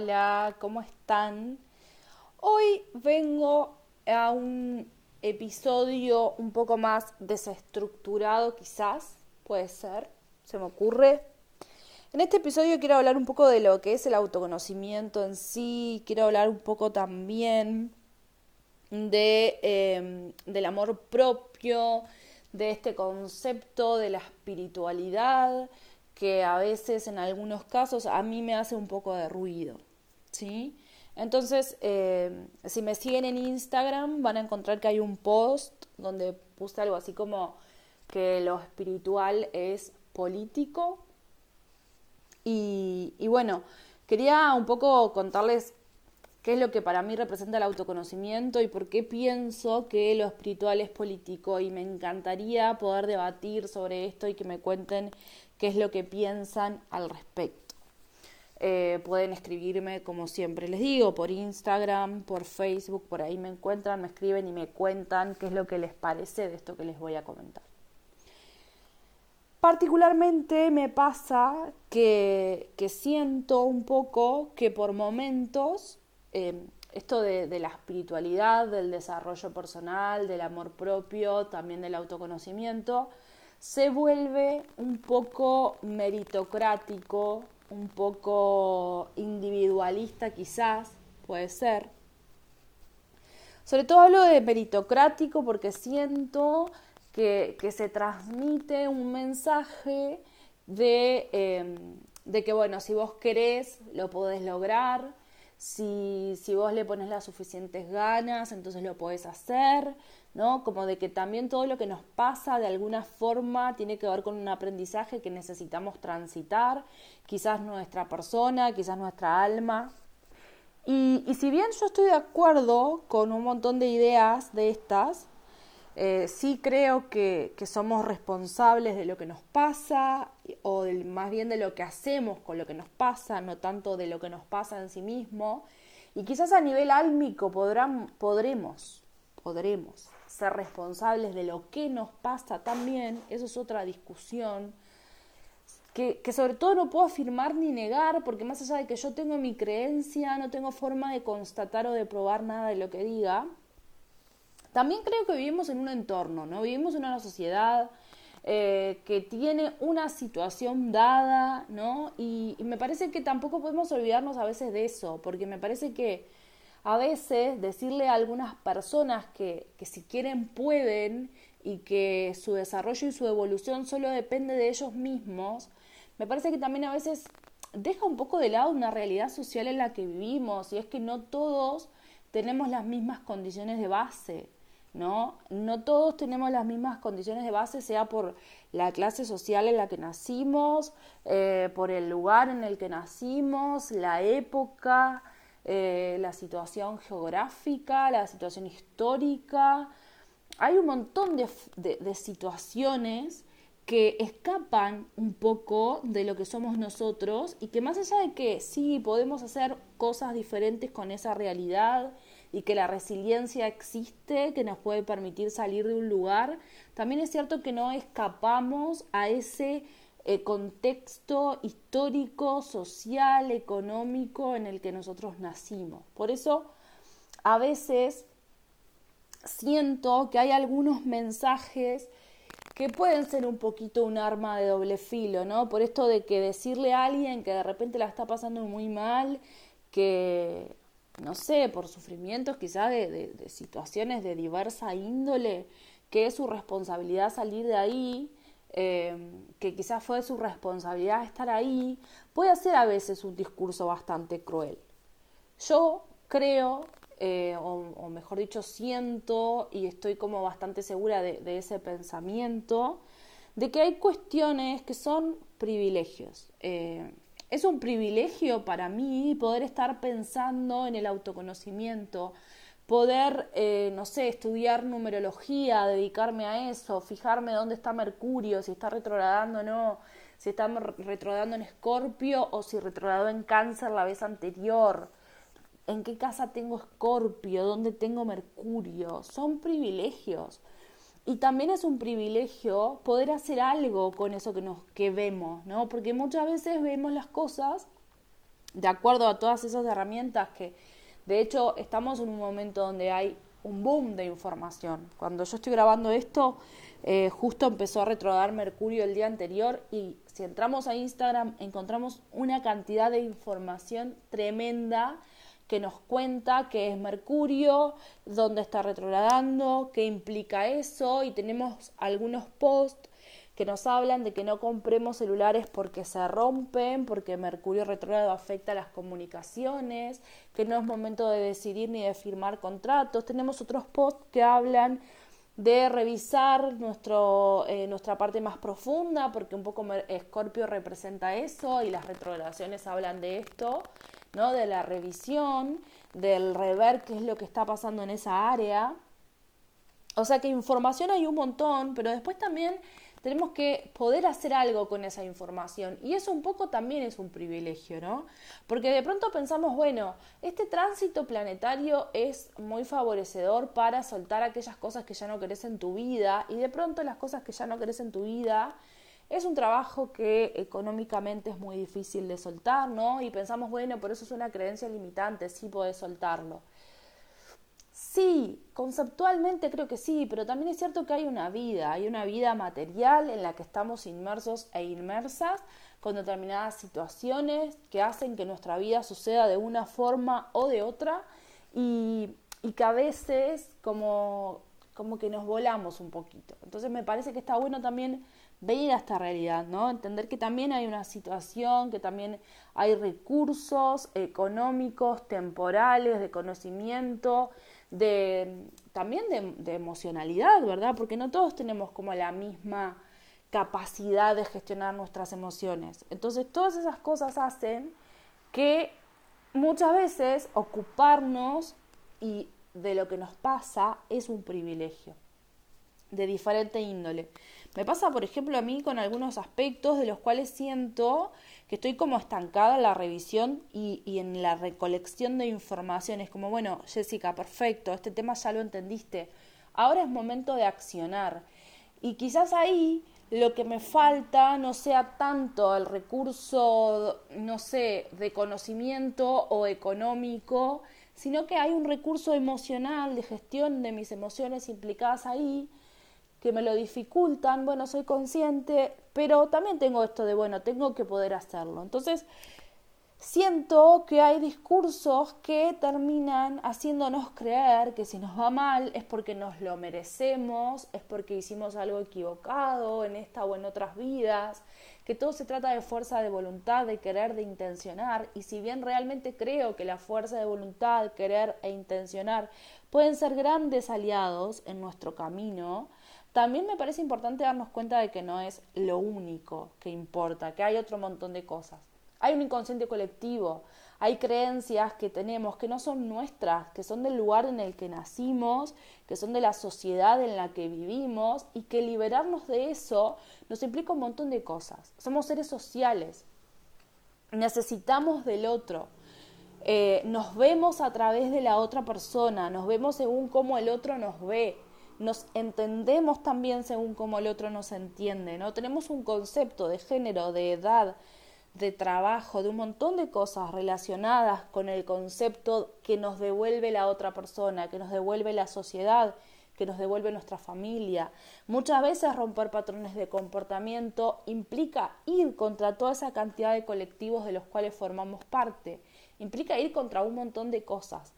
hola, ¿cómo están? Hoy vengo a un episodio un poco más desestructurado quizás, puede ser, se me ocurre. En este episodio quiero hablar un poco de lo que es el autoconocimiento en sí, quiero hablar un poco también de, em, del amor propio, de este concepto de la espiritualidad, que a veces en algunos casos a mí me hace un poco de ruido, ¿sí? Entonces, eh, si me siguen en Instagram van a encontrar que hay un post donde puse algo así como que lo espiritual es político. Y, y bueno, quería un poco contarles qué es lo que para mí representa el autoconocimiento y por qué pienso que lo espiritual es político y me encantaría poder debatir sobre esto y que me cuenten qué es lo que piensan al respecto. Eh, pueden escribirme, como siempre les digo, por Instagram, por Facebook, por ahí me encuentran, me escriben y me cuentan qué es lo que les parece de esto que les voy a comentar. Particularmente me pasa que, siento un poco que por momentos eh, esto de, de, la espiritualidad, del desarrollo personal, del amor propio, también del autoconocimiento, se vuelve un poco meritocrático, un poco individualista quizás, puede ser. Sobre todo hablo de meritocrático porque siento que, se transmite un mensaje de, em, de, que, bueno, si vos querés, lo podés lograr, si, si vos le pones las suficientes ganas, entonces lo podés hacer, ¿no? Como de que también todo lo que nos pasa de alguna forma tiene que ver con un aprendizaje que necesitamos transitar, quizás nuestra persona, quizás nuestra alma. Y, si bien yo estoy de acuerdo con un montón de ideas de estas, eh, sí creo que, que, somos responsables de lo que nos pasa, o más bien de lo que hacemos con lo que nos pasa, no tanto de lo que nos pasa en sí mismo. Y quizás a nivel álmico podrán, podremos, podremos ser responsables de lo que nos pasa también, eso es otra discusión, que, que, sobre todo no puedo afirmar ni negar, porque más allá de que yo tengo mi creencia, no tengo forma de constatar o de probar nada de lo que diga, también creo que vivimos en un entorno, ¿no? Vivimos en una sociedad eh, que tiene una situación dada, ¿no? y me parece que tampoco podemos olvidarnos a veces de eso, porque me parece que a veces decirle a algunas personas que, que si quieren pueden y que su desarrollo y su evolución solo depende de ellos mismos, me parece que también a veces deja un poco de lado una realidad social en la que vivimos y es que no todos tenemos las mismas condiciones de base, ¿no? No todos tenemos las mismas condiciones de base, sea por la clase social en la que nacimos, eh, por el lugar en el que nacimos, la época, eh, la situación geográfica, la situación histórica. Hay un montón de, situaciones que escapan un poco de lo que somos nosotros y que más allá de que sí podemos hacer cosas diferentes con esa realidad y que la resiliencia existe, que nos puede permitir salir de un lugar, también es cierto que no escapamos a ese eh, contexto histórico, social, económico en el que nosotros nacimos. Por eso, a veces siento que hay algunos mensajes que pueden ser un poquito un arma de doble filo, ¿no? Por esto de que decirle a alguien que de repente la está pasando muy mal, que, no sé, por sufrimientos quizás de situaciones de diversa índole, que es su responsabilidad salir de ahí, eh, que quizás fue su responsabilidad estar ahí, puede ser a veces un discurso bastante cruel. Yo creo, eh, o, mejor dicho, siento y estoy como bastante segura de, ese pensamiento, de que hay cuestiones que son privilegios. Eh, es un privilegio para mí poder estar pensando en el autoconocimiento, poder, eh, no sé, estudiar numerología, dedicarme a eso, fijarme dónde está Mercurio, si está retrogradando o no, si está retrogradando en Escorpio o si retrogradó en Cáncer la vez anterior, en qué casa tengo Escorpio, dónde tengo Mercurio, son privilegios. Y también es un privilegio poder hacer algo con eso que, nos, que vemos, ¿no? Porque muchas veces vemos las cosas de acuerdo a todas esas herramientas que, de hecho, estamos en un momento donde hay un boom de información. Cuando yo estoy grabando esto, eh, justo empezó a retrogradar Mercurio el día anterior y si entramos a Instagram encontramos una cantidad de información tremenda que nos cuenta qué es Mercurio, dónde está retrogradando, qué implica eso y tenemos algunos posts que nos hablan de que no compremos celulares porque se rompen, porque Mercurio retrógrado afecta las comunicaciones, que no es momento de decidir ni de firmar contratos. Tenemos otros posts que hablan de revisar nuestro, eh, nuestra parte más profunda, porque un poco Escorpio representa eso y las retrogradaciones hablan de esto, ¿no? De la revisión, del rever qué es lo que está pasando en esa área. O sea que información hay un montón, pero después también tenemos que poder hacer algo con esa información. Y eso un poco también es un privilegio, ¿no? Porque de pronto pensamos, bueno, este tránsito planetario es muy favorecedor para soltar aquellas cosas que ya no querés en tu vida. Y de pronto las cosas que ya no querés en tu vida es un trabajo que económicamente es muy difícil de soltar, ¿no? Y pensamos, bueno, por eso es una creencia limitante, sí podés soltarlo. Sí, conceptualmente creo que sí, pero también es cierto que hay una vida, hay una vida material en la que estamos inmersos e inmersas con determinadas situaciones que hacen que nuestra vida suceda de una forma o de otra y, que a veces como, como que nos volamos un poquito. Entonces me parece que está bueno también ver a esta realidad, ¿no? Entender que también hay una situación, que también hay recursos económicos, temporales, de conocimiento, de también de, emocionalidad, ¿verdad? Porque no todos tenemos como la misma capacidad de gestionar nuestras emociones. Entonces, todas esas cosas hacen que muchas veces ocuparnos y de lo que nos pasa es un privilegio de diferente índole. Me pasa, por ejemplo, a mí con algunos aspectos de los cuales siento que estoy como estancada en la revisión y, en la recolección de informaciones, como, bueno, Jessica, perfecto, este tema ya lo entendiste, ahora es momento de accionar. Y quizás ahí lo que me falta no sea tanto el recurso, no sé, de conocimiento o económico, sino que hay un recurso emocional de gestión de mis emociones implicadas ahí que me lo dificultan, bueno, soy consciente, pero también tengo esto de, bueno, tengo que poder hacerlo. Entonces, siento que hay discursos que terminan haciéndonos creer que si nos va mal es porque nos lo merecemos, es porque hicimos algo equivocado en esta o en otras vidas, que todo se trata de fuerza de voluntad, de querer, de intencionar, y si bien realmente creo que la fuerza de voluntad, querer e intencionar pueden ser grandes aliados en nuestro camino, también me parece importante darnos cuenta de que no es lo único que importa, que hay otro montón de cosas. Hay un inconsciente colectivo, hay creencias que tenemos que no son nuestras, que son del lugar en el que nacimos, que son de la sociedad en la que vivimos y que liberarnos de eso nos implica un montón de cosas. Somos seres sociales, necesitamos del otro. Eh, nos vemos a través de la otra persona, nos vemos según cómo el otro nos ve nos entendemos también según cómo el otro nos entiende, ¿no? Tenemos un concepto de género, de edad, de trabajo, de un montón de cosas relacionadas con el concepto que nos devuelve la otra persona, que nos devuelve la sociedad, que nos devuelve nuestra familia. Muchas veces romper patrones de comportamiento implica ir contra toda esa cantidad de colectivos de los cuales formamos parte, implica ir contra un montón de cosas.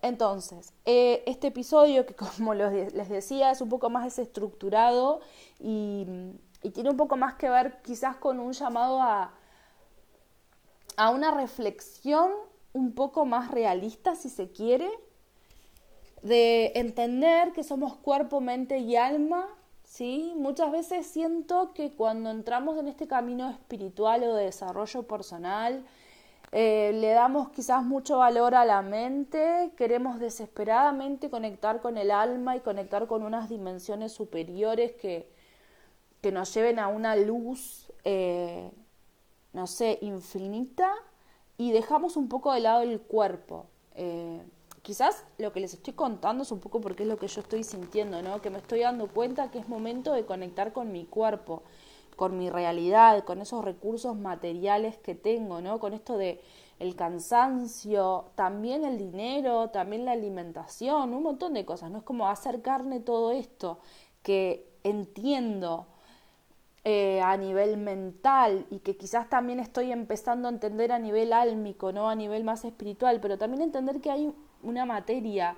Entonces, eh, este episodio, que como les decía, es un poco más desestructurado y, y, tiene un poco más que ver quizás con un llamado a, a una reflexión un poco más realista, si se quiere, de entender que somos cuerpo, mente y alma, ¿sí? Muchas veces siento que cuando entramos en este camino espiritual o de desarrollo personal, eh, le damos quizás mucho valor a la mente, queremos desesperadamente conectar con el alma y conectar con unas dimensiones superiores que, que nos lleven a una luz, eh, no sé, infinita, y dejamos un poco de lado el cuerpo. Eh, quizás lo que les estoy contando es un poco porque es lo que yo estoy sintiendo, ¿no? Que me estoy dando cuenta que es momento de conectar con mi cuerpo con mi realidad, con esos recursos materiales que tengo, ¿no? Con esto de el cansancio, también el dinero, también la alimentación, un montón de cosas, ¿no? Es como hacer carne todo esto que entiendo eh, a nivel mental y que quizás también estoy empezando a entender a nivel álmico, ¿no? A nivel más espiritual, pero también entender que hay una materia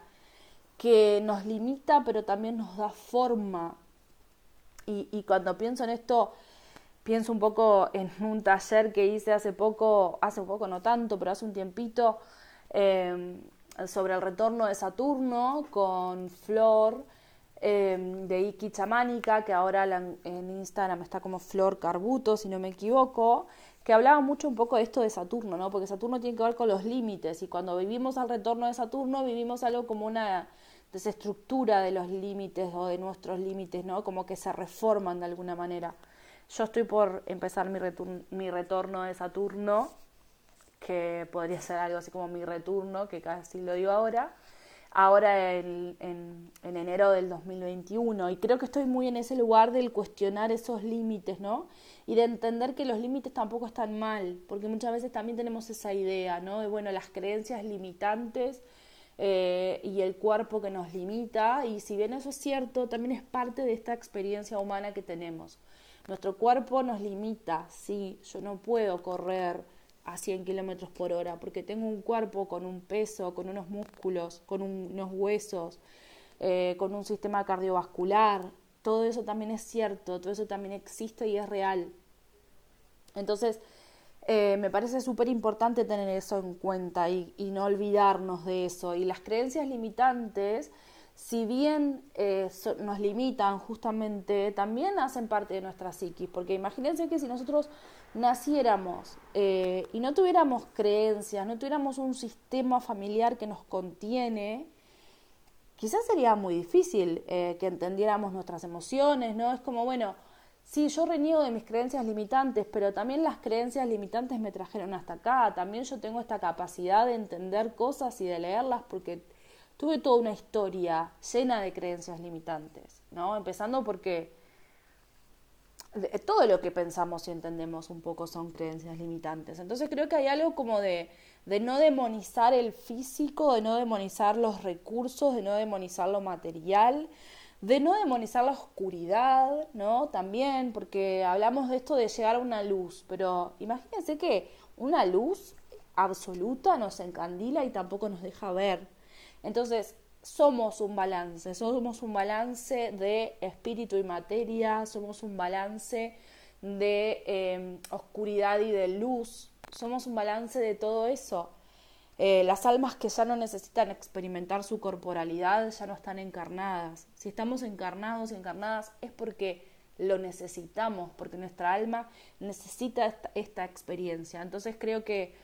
que nos limita, pero también nos da forma. Y, cuando pienso en esto, pienso un poco en un taller que hice hace poco, hace poco no tanto, pero hace un tiempito, em, sobre el retorno de Saturno con Flor em, de Iki Chamánica, que ahora en Instagram está como Flor Carbuto, si no me equivoco, que hablaba mucho un poco de esto de Saturno, ¿no? Porque Saturno tiene que ver con los límites y cuando vivimos al retorno de Saturno vivimos algo como una desestructura de los límites o de nuestros límites, ¿no? Como que se reforman de alguna manera. Yo estoy por empezar mi, mi retorno de Saturno, que podría ser algo así como mi retorno, que casi lo digo ahora, ahora en, en, enero del 2021. Y creo que estoy muy en ese lugar del cuestionar esos límites, ¿no? Y de entender que los límites tampoco están mal, porque muchas veces también tenemos esa idea, ¿no? De, bueno, las creencias limitantes eh, y el cuerpo que nos limita. Y si bien eso es cierto, también es parte de esta experiencia humana que tenemos. Nuestro cuerpo nos limita, sí, yo no puedo correr a 100 kilómetros por hora porque tengo un cuerpo con un peso, con unos músculos, con unos huesos, eh, con un sistema cardiovascular. Todo eso también es cierto, todo eso también existe y es real. Entonces, eh, me parece súper importante tener eso en cuenta y, y, no olvidarnos de eso. Y las creencias limitantes si bien eh, nos limitan justamente, también hacen parte de nuestra psiquis, porque imagínense que si nosotros naciéramos eh, y no tuviéramos creencias, no tuviéramos un sistema familiar que nos contiene, quizás sería muy difícil eh, que entendiéramos nuestras emociones, ¿no? Es como, bueno, sí, yo reniego de mis creencias limitantes, pero también las creencias limitantes me trajeron hasta acá, también yo tengo esta capacidad de entender cosas y de leerlas porque tuve toda una historia llena de creencias limitantes, ¿no? Empezando porque todo lo que pensamos y entendemos un poco son creencias limitantes. Entonces creo que hay algo como de, de no demonizar el físico, de no demonizar los recursos, de no demonizar lo material, de no demonizar la oscuridad, ¿no? También, porque hablamos de esto de llegar a una luz, pero imagínense que una luz absoluta nos encandila y tampoco nos deja ver. Entonces, somos un balance, somos un balance de espíritu y materia, somos un balance de em, oscuridad y de luz, somos un balance de todo eso. Eh, las almas que ya no necesitan experimentar su corporalidad ya no están encarnadas. Si estamos encarnados y encarnadas es porque lo necesitamos, porque nuestra alma necesita esta experiencia. Entonces creo que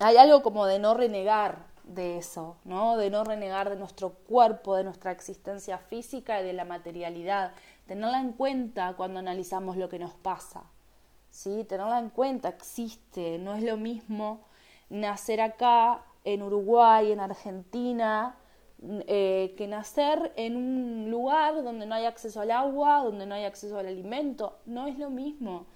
hay algo como de no renegar de eso, ¿no? De no renegar de nuestro cuerpo, de nuestra existencia física y de la materialidad. Tenerla en cuenta cuando analizamos lo que nos pasa, ¿sí? Tenerla en cuenta, existe, no es lo mismo nacer acá, en Uruguay, en Argentina, eh, que nacer en un lugar donde no hay acceso al agua, donde no hay acceso al alimento, no es lo mismo.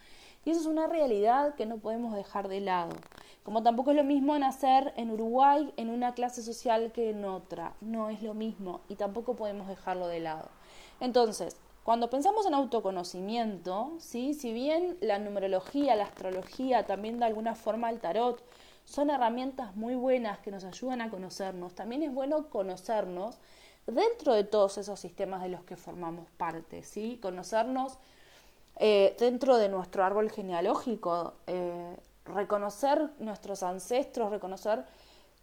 Y eso es una realidad que no podemos dejar de lado. Como tampoco es lo mismo nacer en Uruguay en una clase social que en otra. No es lo mismo y tampoco podemos dejarlo de lado. Entonces, cuando pensamos en autoconocimiento, ¿sí? si bien la numerología, la astrología, también de alguna forma el tarot, son herramientas muy buenas que nos ayudan a conocernos, también es bueno conocernos dentro de todos esos sistemas de los que formamos parte, ¿sí? conocernos eh, dentro de nuestro árbol genealógico, eh, reconocer nuestros ancestros, reconocer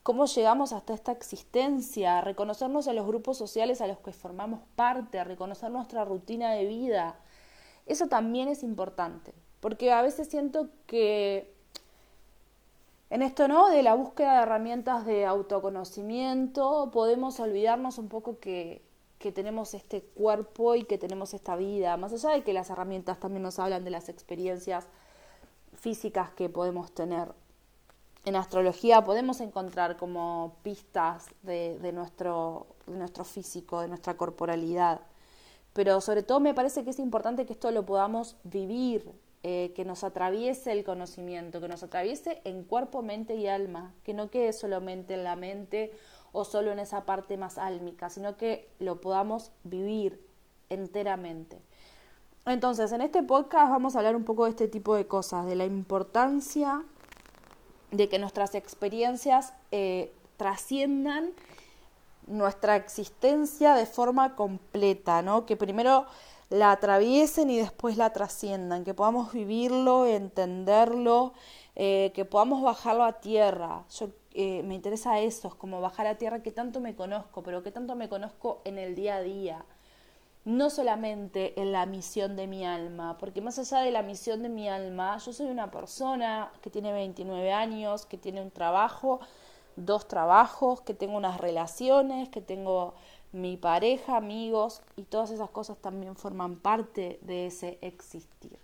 cómo llegamos hasta esta existencia, reconocernos a los grupos sociales a los que formamos parte, reconocer nuestra rutina de vida. Eso también es importante, porque a veces siento que en esto, ¿no? De la búsqueda de herramientas de autoconocimiento, podemos olvidarnos un poco que, que tenemos este cuerpo y que tenemos esta vida, más allá de que las herramientas también nos hablan de las experiencias físicas que podemos tener. En astrología podemos encontrar como pistas de, nuestro, nuestro físico, de nuestra corporalidad. Pero sobre todo me parece que es importante que esto lo podamos vivir, eh, que nos atraviese el conocimiento, que nos atraviese en cuerpo, mente y alma, que no quede solamente en la mente o solo en esa parte más álmica, sino que lo podamos vivir enteramente. Entonces, en este podcast vamos a hablar un poco de este tipo de cosas, de la importancia de que nuestras experiencias eh, trasciendan nuestra existencia de forma completa, ¿no? Que primero la atraviesen y después la trasciendan, que podamos vivirlo, entenderlo, eh, que podamos bajarlo a tierra. Eh, me interesa eso, es como bajar a tierra, que tanto me conozco, pero que tanto me conozco en el día a día. No solamente en la misión de mi alma, porque más allá de la misión de mi alma, yo soy una persona que tiene 29 años, que tiene un trabajo, dos trabajos, que tengo unas relaciones, que tengo mi pareja, amigos, y todas esas cosas también forman parte de ese existir.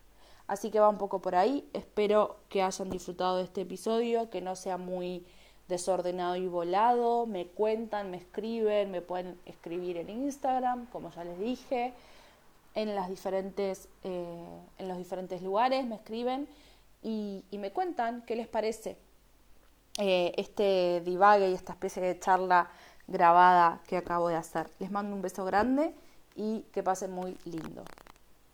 Así que va un poco por ahí. Espero que hayan disfrutado de este episodio, que no sea muy desordenado y volado. Me cuentan, me escriben, me pueden escribir en Instagram, como ya les dije, en las diferentes, eh, en los diferentes lugares, me escriben y, me cuentan qué les parece eh, este divague y esta especie de charla grabada que acabo de hacer. Les mando un beso grande y que pasen muy lindo.